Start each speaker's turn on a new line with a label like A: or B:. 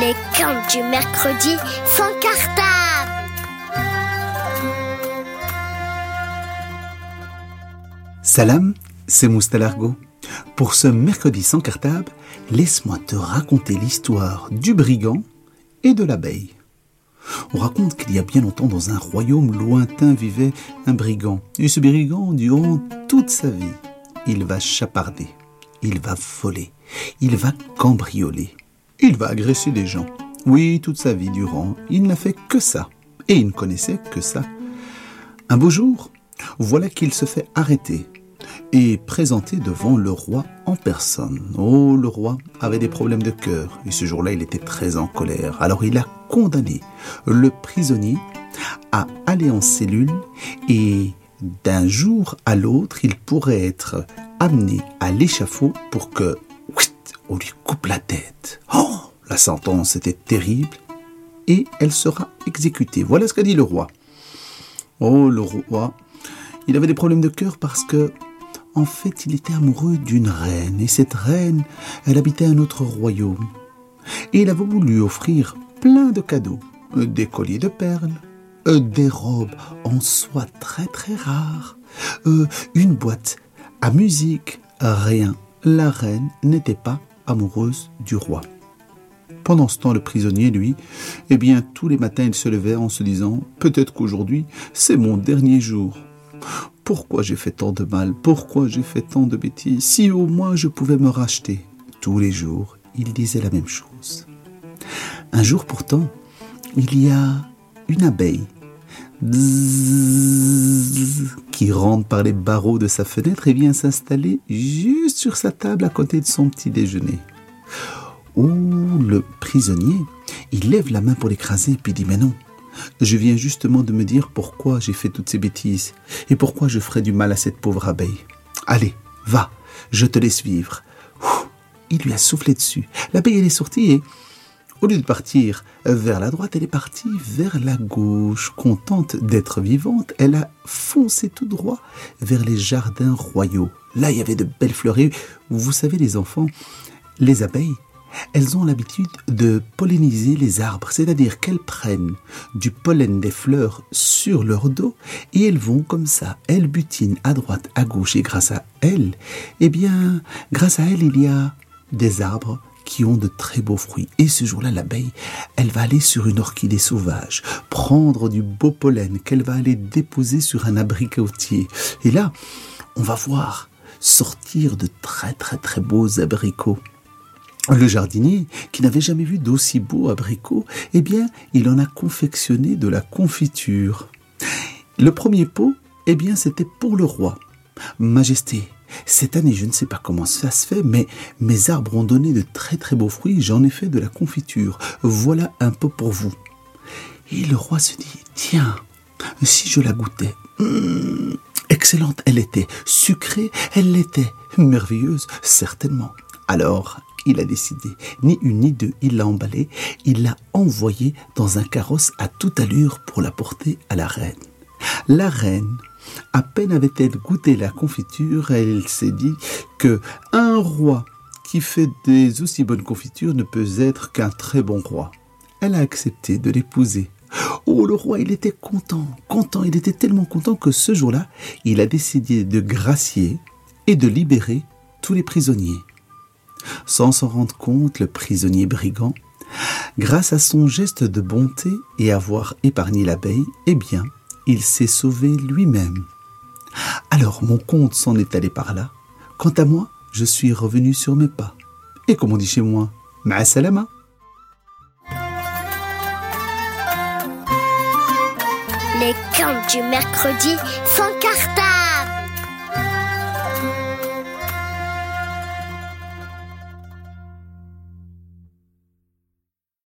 A: Les contes du mercredi sans cartable.
B: Salam, c'est Moustalargo. Pour ce mercredi sans cartable, laisse-moi te raconter l'histoire du brigand et de l'abeille. On raconte qu'il y a bien longtemps, dans un royaume lointain, vivait un brigand. Et ce brigand, durant toute sa vie, il va chaparder, il va voler, il va cambrioler, il va agresser des gens. Oui, toute sa vie durant, il n'a fait que ça. Et il ne connaissait que ça. Un beau jour, voilà qu'il se fait arrêter et présenté devant le roi en personne. Oh, le roi avait des problèmes de cœur et ce jour-là, il était très en colère. Alors il a condamné le prisonnier à aller en cellule et d'un jour à l'autre, il pourrait être amené à l'échafaud pour que on lui coupe la tête. Oh, la sentence était terrible et elle sera exécutée. Voilà ce qu'a dit le roi. Oh, le roi, il avait des problèmes de cœur parce que en fait, il était amoureux d'une reine, et cette reine, elle habitait un autre royaume. Et il avait voulu offrir plein de cadeaux, des colliers de perles, euh, des robes en soie très très rares, euh, une boîte à musique, rien. La reine n'était pas amoureuse du roi. Pendant ce temps, le prisonnier, lui, eh bien, tous les matins, il se levait en se disant Peut-être qu'aujourd'hui, c'est mon dernier jour. Pourquoi j'ai fait tant de mal? Pourquoi j'ai fait tant de bêtises? Si au moins je pouvais me racheter. Tous les jours, il disait la même chose. Un jour pourtant, il y a une abeille qui rentre par les barreaux de sa fenêtre et vient s'installer juste sur sa table à côté de son petit déjeuner. Ouh, le prisonnier, il lève la main pour l'écraser puis dit mais non, je viens justement de me dire pourquoi j'ai fait toutes ces bêtises et pourquoi je ferais du mal à cette pauvre abeille. Allez, va, je te laisse vivre. il lui a soufflé dessus. L'abeille, est sortie et, au lieu de partir vers la droite, elle est partie vers la gauche. Contente d'être vivante, elle a foncé tout droit vers les jardins royaux. Là, il y avait de belles fleurs. vous savez, les enfants, les abeilles, elles ont l'habitude de polliniser les arbres, c'est-à-dire qu'elles prennent du pollen des fleurs sur leur dos et elles vont comme ça, elles butinent à droite, à gauche et grâce à elles, eh bien, grâce à elles, il y a des arbres qui ont de très beaux fruits. Et ce jour-là, l'abeille, elle va aller sur une orchidée sauvage, prendre du beau pollen qu'elle va aller déposer sur un abricotier. Et là, on va voir sortir de très très très beaux abricots. Le jardinier, qui n'avait jamais vu d'aussi beaux abricots, eh bien, il en a confectionné de la confiture. Le premier pot, eh bien, c'était pour le roi. Majesté, cette année, je ne sais pas comment ça se fait, mais mes arbres ont donné de très très beaux fruits, j'en ai fait de la confiture. Voilà un pot pour vous. Et le roi se dit, tiens, si je la goûtais. Hmm, excellente elle était, sucrée elle l'était, merveilleuse certainement. Alors, il a décidé. Ni une ni deux, il l'a emballé, il l'a envoyé dans un carrosse à toute allure pour la porter à la reine. La reine, à peine avait-elle goûté la confiture, elle s'est dit que un roi qui fait des aussi bonnes confitures ne peut être qu'un très bon roi. Elle a accepté de l'épouser. Oh, le roi, il était content, content, il était tellement content que ce jour-là, il a décidé de gracier et de libérer tous les prisonniers. Sans s'en rendre compte, le prisonnier brigand, grâce à son geste de bonté et avoir épargné l'abeille, eh bien, il s'est sauvé lui-même. Alors mon compte s'en est allé par là. Quant à moi, je suis revenu sur mes pas. Et comme on dit chez moi, ma salama.
A: Les contes du mercredi sans cartable.